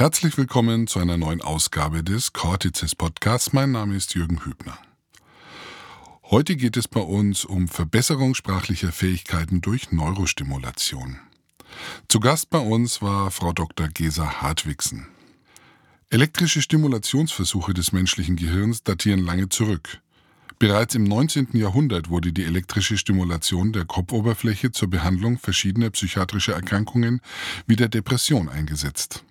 Herzlich willkommen zu einer neuen Ausgabe des Cortices Podcasts. Mein Name ist Jürgen Hübner. Heute geht es bei uns um Verbesserung sprachlicher Fähigkeiten durch Neurostimulation. Zu Gast bei uns war Frau Dr. Gesa Hartwigsen. Elektrische Stimulationsversuche des menschlichen Gehirns datieren lange zurück. Bereits im 19. Jahrhundert wurde die elektrische Stimulation der Kopfoberfläche zur Behandlung verschiedener psychiatrischer Erkrankungen wie der Depression eingesetzt.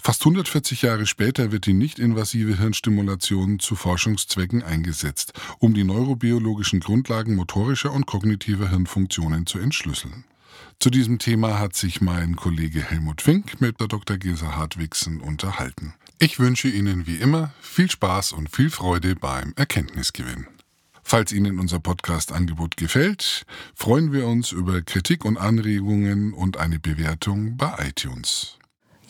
Fast 140 Jahre später wird die nicht-invasive Hirnstimulation zu Forschungszwecken eingesetzt, um die neurobiologischen Grundlagen motorischer und kognitiver Hirnfunktionen zu entschlüsseln. Zu diesem Thema hat sich mein Kollege Helmut Fink mit der Dr. Gesa Hartwigsen unterhalten. Ich wünsche Ihnen wie immer viel Spaß und viel Freude beim Erkenntnisgewinn. Falls Ihnen unser Podcast-Angebot gefällt, freuen wir uns über Kritik und Anregungen und eine Bewertung bei iTunes.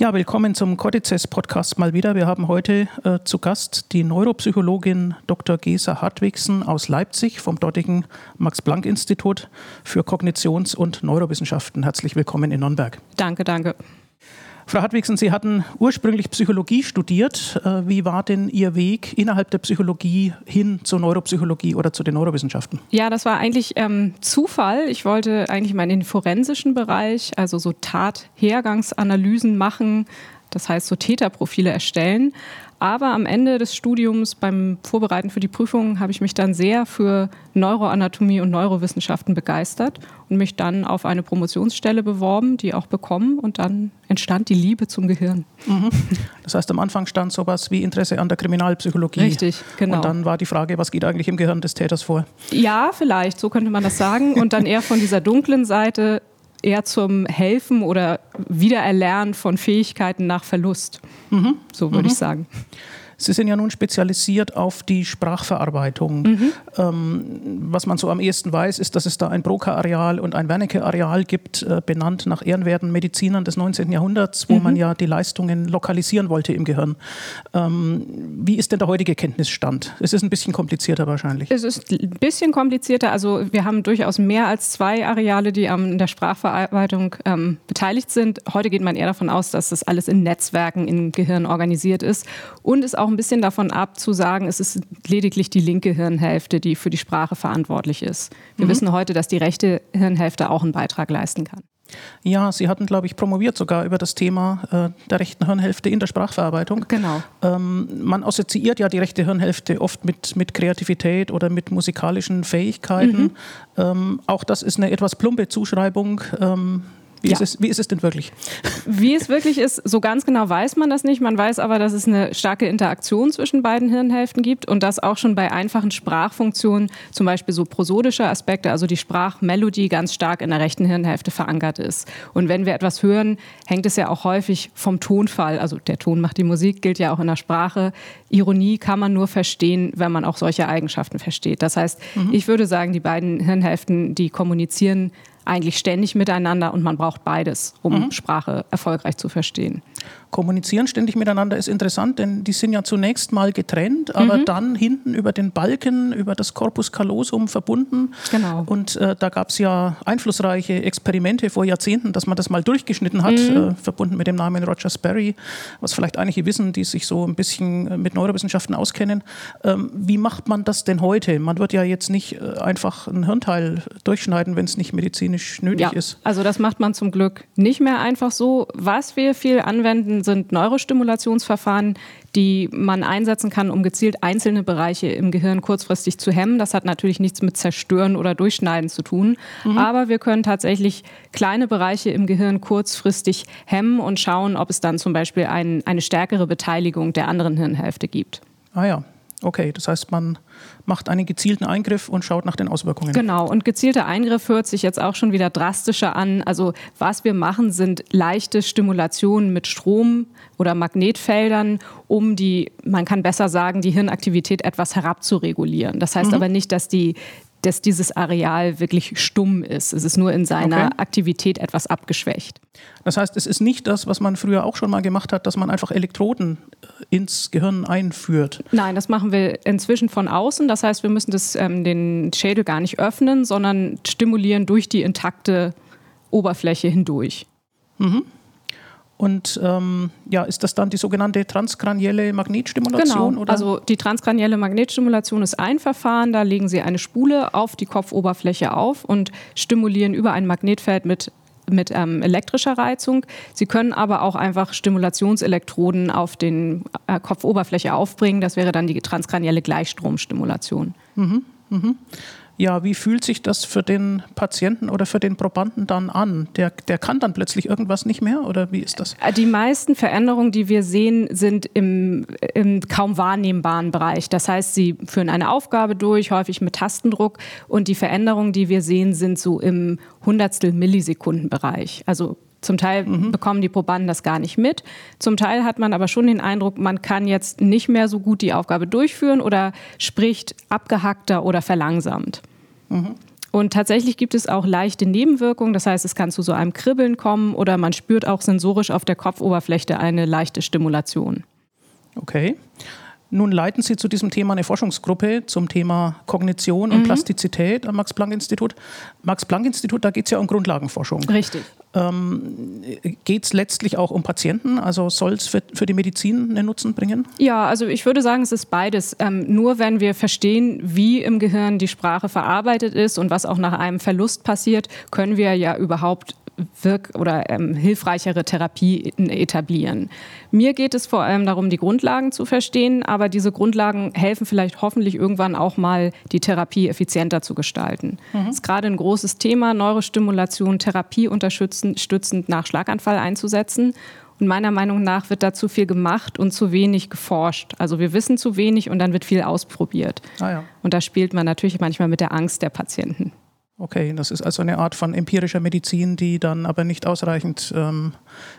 Ja, willkommen zum Codices Podcast mal wieder. Wir haben heute äh, zu Gast die Neuropsychologin Dr. Gesa Hartwigsen aus Leipzig vom dortigen Max-Planck-Institut für Kognitions- und Neurowissenschaften. Herzlich willkommen in Nürnberg. Danke, danke. Frau Hartwigsen, Sie hatten ursprünglich Psychologie studiert. Äh, wie war denn Ihr Weg innerhalb der Psychologie hin zur Neuropsychologie oder zu den Neurowissenschaften? Ja, das war eigentlich ähm, Zufall. Ich wollte eigentlich mal in den forensischen Bereich, also so Tathergangsanalysen machen, das heißt so Täterprofile erstellen. Aber am Ende des Studiums beim Vorbereiten für die Prüfung habe ich mich dann sehr für Neuroanatomie und Neurowissenschaften begeistert und mich dann auf eine Promotionsstelle beworben, die auch bekommen und dann entstand die Liebe zum Gehirn. Mhm. Das heißt, am Anfang stand sowas wie Interesse an der Kriminalpsychologie. Richtig, genau. Und dann war die Frage, was geht eigentlich im Gehirn des Täters vor? Ja, vielleicht, so könnte man das sagen. Und dann eher von dieser dunklen Seite eher zum Helfen oder Wiedererlernen von Fähigkeiten nach Verlust. Mhm. So würde mhm. ich sagen. Sie sind ja nun spezialisiert auf die Sprachverarbeitung. Mhm. Ähm, was man so am ehesten weiß, ist, dass es da ein Broca-Areal und ein Wernicke-Areal gibt, äh, benannt nach ehrenwerten Medizinern des 19. Jahrhunderts, wo mhm. man ja die Leistungen lokalisieren wollte im Gehirn. Ähm, wie ist denn der heutige Kenntnisstand? Es ist ein bisschen komplizierter wahrscheinlich. Es ist ein bisschen komplizierter. Also wir haben durchaus mehr als zwei Areale, die an der Sprachverarbeitung ähm, beteiligt sind. Heute geht man eher davon aus, dass das alles in Netzwerken im Gehirn organisiert ist und es auch auch ein bisschen davon ab, zu sagen, es ist lediglich die linke Hirnhälfte, die für die Sprache verantwortlich ist. Wir mhm. wissen heute, dass die rechte Hirnhälfte auch einen Beitrag leisten kann. Ja, Sie hatten, glaube ich, promoviert sogar über das Thema äh, der rechten Hirnhälfte in der Sprachverarbeitung. Genau. Ähm, man assoziiert ja die rechte Hirnhälfte oft mit, mit Kreativität oder mit musikalischen Fähigkeiten. Mhm. Ähm, auch das ist eine etwas plumpe Zuschreibung. Ähm, wie, ja. ist es, wie ist es denn wirklich? Wie es wirklich ist, so ganz genau weiß man das nicht. Man weiß aber, dass es eine starke Interaktion zwischen beiden Hirnhälften gibt und dass auch schon bei einfachen Sprachfunktionen, zum Beispiel so prosodische Aspekte, also die Sprachmelodie ganz stark in der rechten Hirnhälfte verankert ist. Und wenn wir etwas hören, hängt es ja auch häufig vom Tonfall. Also der Ton macht die Musik, gilt ja auch in der Sprache. Ironie kann man nur verstehen, wenn man auch solche Eigenschaften versteht. Das heißt, mhm. ich würde sagen, die beiden Hirnhälften, die kommunizieren eigentlich ständig miteinander und man braucht beides, um mhm. Sprache erfolgreich zu verstehen. Kommunizieren ständig miteinander ist interessant, denn die sind ja zunächst mal getrennt, aber mhm. dann hinten über den Balken, über das Corpus callosum verbunden. Genau. Und äh, da gab es ja einflussreiche Experimente vor Jahrzehnten, dass man das mal durchgeschnitten hat, mhm. äh, verbunden mit dem Namen Roger Sperry, was vielleicht einige wissen, die sich so ein bisschen äh, mit Neurowissenschaften auskennen. Ähm, wie macht man das denn heute? Man wird ja jetzt nicht äh, einfach ein Hirnteil durchschneiden, wenn es nicht medizinisch nötig ja, ist. Also das macht man zum Glück nicht mehr einfach so. Was wir viel anwenden, sind Neurostimulationsverfahren, die man einsetzen kann, um gezielt einzelne Bereiche im Gehirn kurzfristig zu hemmen. Das hat natürlich nichts mit Zerstören oder Durchschneiden zu tun. Mhm. Aber wir können tatsächlich kleine Bereiche im Gehirn kurzfristig hemmen und schauen, ob es dann zum Beispiel ein, eine stärkere Beteiligung der anderen Hirnhälfte gibt. Ah ja, okay. Das heißt, man macht einen gezielten Eingriff und schaut nach den Auswirkungen. Genau, und gezielter Eingriff hört sich jetzt auch schon wieder drastischer an. Also was wir machen, sind leichte Stimulationen mit Strom oder Magnetfeldern, um die, man kann besser sagen, die Hirnaktivität etwas herabzuregulieren. Das heißt mhm. aber nicht, dass die dass dieses Areal wirklich stumm ist. Es ist nur in seiner okay. Aktivität etwas abgeschwächt. Das heißt, es ist nicht das, was man früher auch schon mal gemacht hat, dass man einfach Elektroden äh, ins Gehirn einführt. Nein, das machen wir inzwischen von außen. Das heißt, wir müssen das, ähm, den Schädel gar nicht öffnen, sondern stimulieren durch die intakte Oberfläche hindurch. Mhm. Und ähm, ja, ist das dann die sogenannte transkranielle Magnetstimulation? Genau, oder? also die transkranielle Magnetstimulation ist ein Verfahren, da legen Sie eine Spule auf die Kopfoberfläche auf und stimulieren über ein Magnetfeld mit mit ähm, elektrischer Reizung. Sie können aber auch einfach Stimulationselektroden auf den äh, Kopfoberfläche aufbringen. Das wäre dann die transkranielle Gleichstromstimulation. Mhm, mhm ja, wie fühlt sich das für den Patienten oder für den Probanden dann an? Der, der kann dann plötzlich irgendwas nicht mehr oder wie ist das? Die meisten Veränderungen, die wir sehen, sind im, im kaum wahrnehmbaren Bereich. Das heißt, sie führen eine Aufgabe durch, häufig mit Tastendruck und die Veränderungen, die wir sehen, sind so im Hundertstel Millisekundenbereich. Also zum Teil mhm. bekommen die Probanden das gar nicht mit. Zum Teil hat man aber schon den Eindruck, man kann jetzt nicht mehr so gut die Aufgabe durchführen oder spricht abgehackter oder verlangsamt. Und tatsächlich gibt es auch leichte Nebenwirkungen. Das heißt, es kann zu so einem Kribbeln kommen oder man spürt auch sensorisch auf der Kopfoberfläche eine leichte Stimulation. Okay. Nun leiten Sie zu diesem Thema eine Forschungsgruppe zum Thema Kognition und mhm. Plastizität am Max-Planck-Institut. Max-Planck-Institut, da geht es ja um Grundlagenforschung. Richtig. Ähm, geht es letztlich auch um Patienten? Also soll es für, für, die Medizin einen Nutzen bringen? Ja, also ich würde sagen, es ist beides. Ähm, nur wenn wir verstehen, wie im Gehirn die Sprache verarbeitet ist und was auch nach einem Verlust passiert, können wir ja überhaupt wirk- oder ähm, hilfreichere Therapien etablieren. Mir geht es vor allem darum, die Grundlagen zu verstehen, aber diese Grundlagen helfen vielleicht hoffentlich irgendwann auch mal, die Therapie effizienter zu gestalten. Mhm. Das ist gerade ein großes Thema, Neurostimulation, Therapie unterstützend nach Schlaganfall einzusetzen. Und meiner Meinung nach wird da zu viel gemacht und zu wenig geforscht. Also wir wissen zu wenig und dann wird viel ausprobiert. Ah ja. Und da spielt man natürlich manchmal mit der Angst der Patienten. Okay, das ist also eine Art von empirischer Medizin, die dann aber nicht ausreichend ähm,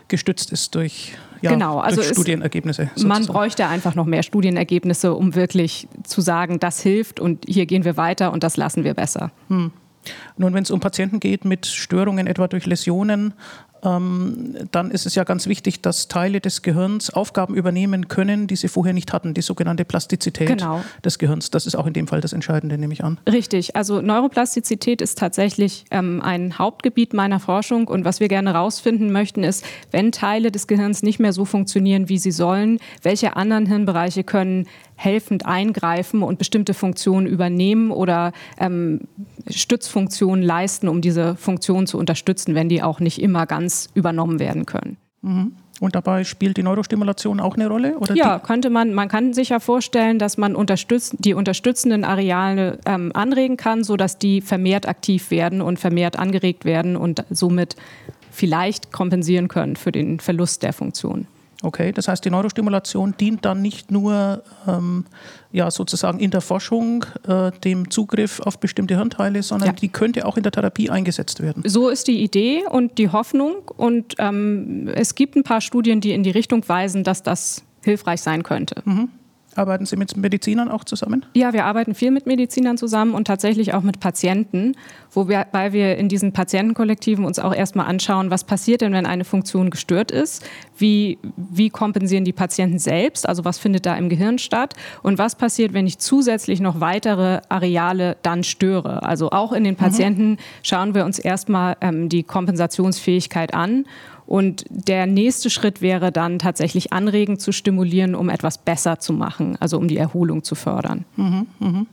gestützt ist durch, ja, genau, also durch Studienergebnisse. Sozusagen. Man bräuchte einfach noch mehr Studienergebnisse, um wirklich zu sagen, das hilft und hier gehen wir weiter und das lassen wir besser. Hm. Nun, wenn es um Patienten geht mit Störungen etwa durch Läsionen, dann ist es ja ganz wichtig, dass Teile des Gehirns Aufgaben übernehmen können, die sie vorher nicht hatten, die sogenannte Plastizität genau. des Gehirns. Das ist auch in dem Fall das Entscheidende, nehme ich an. Richtig, also Neuroplastizität ist tatsächlich ähm, ein Hauptgebiet meiner Forschung und was wir gerne herausfinden möchten, ist, wenn Teile des Gehirns nicht mehr so funktionieren, wie sie sollen, welche anderen Hirnbereiche können helfend eingreifen und bestimmte Funktionen übernehmen oder ähm, Stützfunktionen leisten, um diese Funktionen zu unterstützen, wenn die auch nicht immer ganz übernommen werden können. Mhm. Und dabei spielt die Neurostimulation auch eine Rolle? Oder ja, könnte man. Man kann sich ja vorstellen, dass man unterstütz die unterstützenden Areale ähm, anregen kann, sodass die vermehrt aktiv werden und vermehrt angeregt werden und somit vielleicht kompensieren können für den Verlust der Funktion. Okay, das heißt, die Neurostimulation dient dann nicht nur ähm, ja, sozusagen in der Forschung äh, dem Zugriff auf bestimmte Hirnteile, sondern ja. die könnte auch in der Therapie eingesetzt werden. So ist die Idee und die Hoffnung. Und ähm, es gibt ein paar Studien, die in die Richtung weisen, dass das hilfreich sein könnte. Mhm. Arbeiten Sie mit Medizinern auch zusammen? Ja, wir arbeiten viel mit Medizinern zusammen und tatsächlich auch mit Patienten, wobei wir in diesen Patientenkollektiven uns auch erstmal anschauen, was passiert denn, wenn eine Funktion gestört ist? Wie, wie kompensieren die Patienten selbst? Also was findet da im Gehirn statt? Und was passiert, wenn ich zusätzlich noch weitere Areale dann störe? Also auch in den mhm. Patienten mhm. schauen wir uns erstmal ähm, die Kompensationsfähigkeit an und der nächste Schritt wäre dann tatsächlich anregend zu stimulieren, um etwas besser zu machen, also um die Erholung zu fördern. Mhm, mh.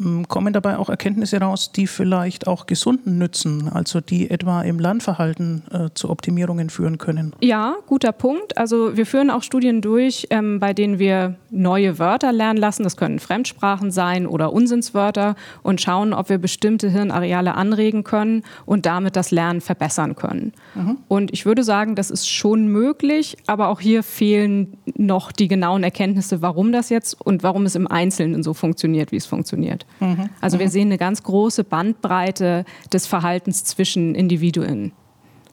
Ähm, kommen dabei auch Erkenntnisse raus, die vielleicht auch Gesunden nützen, also die etwa im Lernverhalten äh, zu Optimierungen führen können? Ja, guter Punkt. Also wir führen auch Studien durch, ähm, bei denen wir neue Wörter lernen lassen. Das können Fremdsprachen sein oder Unsinnswörter und schauen, ob wir bestimmte Hirnareale anregen können und damit das Lernen verbessern können. Mhm. Und ich würde sagen, das ist schon möglich, aber auch hier fehlen noch die genauen Erkenntnisse, warum das jetzt und warum es im Einzelnen so funktioniert, wie es funktioniert. Mhm. Also wir sehen eine ganz große Bandbreite des Verhaltens zwischen Individuen.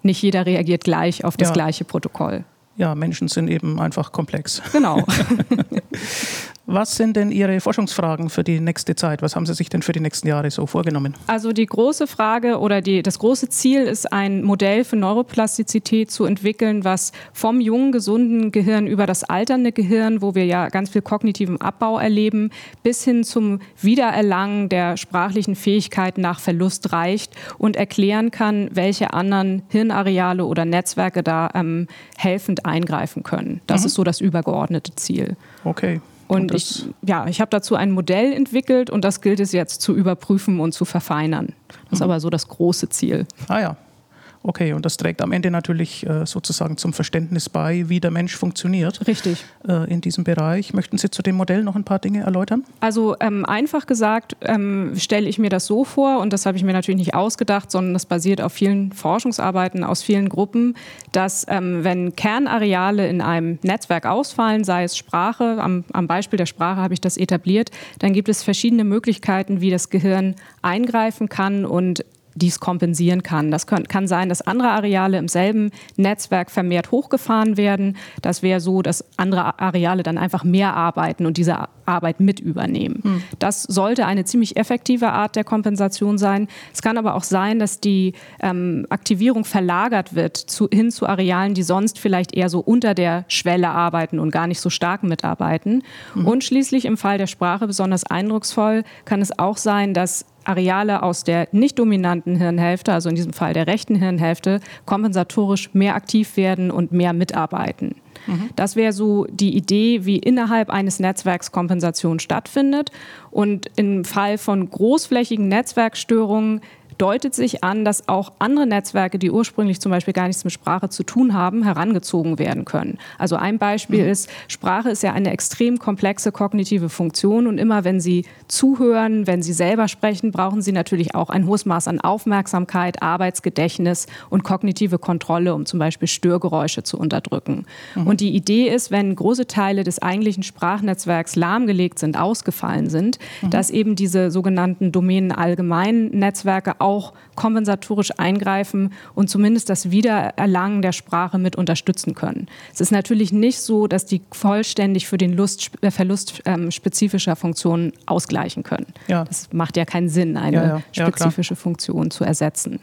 Nicht jeder reagiert gleich auf das ja. gleiche Protokoll. Ja, Menschen sind eben einfach komplex. Genau. Was sind denn Ihre Forschungsfragen für die nächste Zeit? Was haben Sie sich denn für die nächsten Jahre so vorgenommen? Also die große Frage oder die, das große Ziel ist, ein Modell für Neuroplastizität zu entwickeln, was vom jungen, gesunden Gehirn über das alternde Gehirn, wo wir ja ganz viel kognitiven Abbau erleben, bis hin zum Wiedererlangen der sprachlichen Fähigkeiten nach Verlust reicht und erklären kann, welche anderen Hirnareale oder Netzwerke da ähm, helfend eingreifen können. Das mhm. ist so das übergeordnete Ziel. Okay. Und, und ich, ja, ich habe dazu ein Modell entwickelt und das gilt es jetzt zu überprüfen und zu verfeinern. Das ist mhm. aber so das große Ziel. Ah ja, Okay, und das trägt am Ende natürlich äh, sozusagen zum Verständnis bei, wie der Mensch funktioniert. Richtig. Äh, in diesem Bereich. Möchten Sie zu dem Modell noch ein paar Dinge erläutern? Also ähm, einfach gesagt ähm, stelle ich mir das so vor, und das habe ich mir natürlich nicht ausgedacht, sondern das basiert auf vielen Forschungsarbeiten aus vielen Gruppen, dass ähm, wenn Kernareale in einem Netzwerk ausfallen, sei es Sprache, am, am Beispiel der Sprache habe ich das etabliert, dann gibt es verschiedene Möglichkeiten, wie das Gehirn eingreifen kann und dies kompensieren kann. Das kann, kann sein, dass andere Areale im selben Netzwerk vermehrt hochgefahren werden. Das wäre so, dass andere Areale dann einfach mehr arbeiten und diese Arbeit mit übernehmen. Hm. Das sollte eine ziemlich effektive Art der Kompensation sein. Es kann aber auch sein, dass die ähm, Aktivierung verlagert wird zu, hin zu Arealen, die sonst vielleicht eher so unter der Schwelle arbeiten und gar nicht so stark mitarbeiten. Hm. Und schließlich im Fall der Sprache besonders eindrucksvoll kann es auch sein, dass Areale aus der nicht dominanten Hirnhälfte, also in diesem Fall der rechten Hirnhälfte, kompensatorisch mehr aktiv werden und mehr mitarbeiten. Mhm. Das wäre so die Idee, wie innerhalb eines Netzwerks Kompensation stattfindet. Und im Fall von großflächigen Netzwerkstörungen deutet sich an, dass auch andere Netzwerke, die ursprünglich zum Beispiel gar nichts mit Sprache zu tun haben, herangezogen werden können. Also ein Beispiel mhm. ist, Sprache ist ja eine extrem komplexe kognitive Funktion und immer wenn Sie zuhören, wenn Sie selber sprechen, brauchen Sie natürlich auch ein hohes Maß an Aufmerksamkeit, Arbeitsgedächtnis und kognitive Kontrolle, um zum Beispiel Störgeräusche zu unterdrücken. Mhm. Und die Idee ist, wenn große Teile des eigentlichen Sprachnetzwerks lahmgelegt sind, ausgefallen sind, mhm. dass eben diese sogenannten Domänen allgemeinen Netzwerke auch auch kompensatorisch eingreifen und zumindest das Wiedererlangen der Sprache mit unterstützen können. Es ist natürlich nicht so, dass die vollständig für den Lust, äh, Verlust ähm, spezifischer Funktionen ausgleichen können. Ja. Das macht ja keinen Sinn, eine ja, ja. spezifische Funktion zu ersetzen.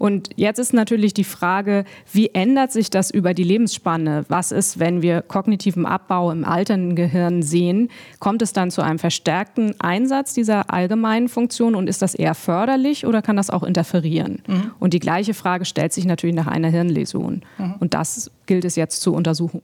Und jetzt ist natürlich die Frage, wie ändert sich das über die Lebensspanne? Was ist, wenn wir kognitiven Abbau im alternden Gehirn sehen? Kommt es dann zu einem verstärkten Einsatz dieser allgemeinen Funktion und ist das eher förderlich oder kann das auch interferieren? Mhm. Und die gleiche Frage stellt sich natürlich nach einer Hirnläsion. Mhm. Und das gilt es jetzt zu untersuchen.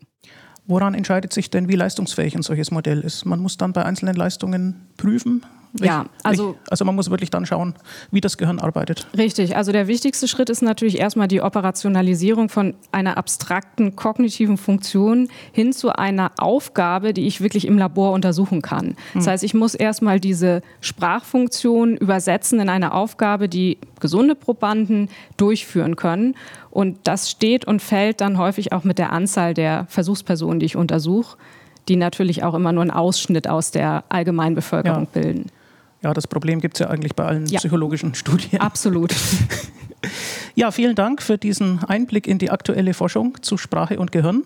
Woran entscheidet sich denn, wie leistungsfähig ein solches Modell ist? Man muss dann bei einzelnen Leistungen prüfen, ja, also, also man muss wirklich dann schauen, wie das Gehirn arbeitet. Richtig. Also der wichtigste Schritt ist natürlich erstmal die Operationalisierung von einer abstrakten kognitiven Funktion hin zu einer Aufgabe, die ich wirklich im Labor untersuchen kann. Das hm. heißt, ich muss erstmal diese Sprachfunktion übersetzen in eine Aufgabe, die gesunde Probanden durchführen können. Und das steht und fällt dann häufig auch mit der Anzahl der Versuchspersonen, die ich untersuche die natürlich auch immer nur einen Ausschnitt aus der allgemeinen Bevölkerung ja. bilden. Ja, das Problem gibt es ja eigentlich bei allen ja. psychologischen Studien. Absolut. ja, vielen Dank für diesen Einblick in die aktuelle Forschung zu Sprache und Gehirn.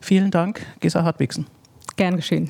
Vielen Dank, Gesa Hartwigsen. Gern geschehen.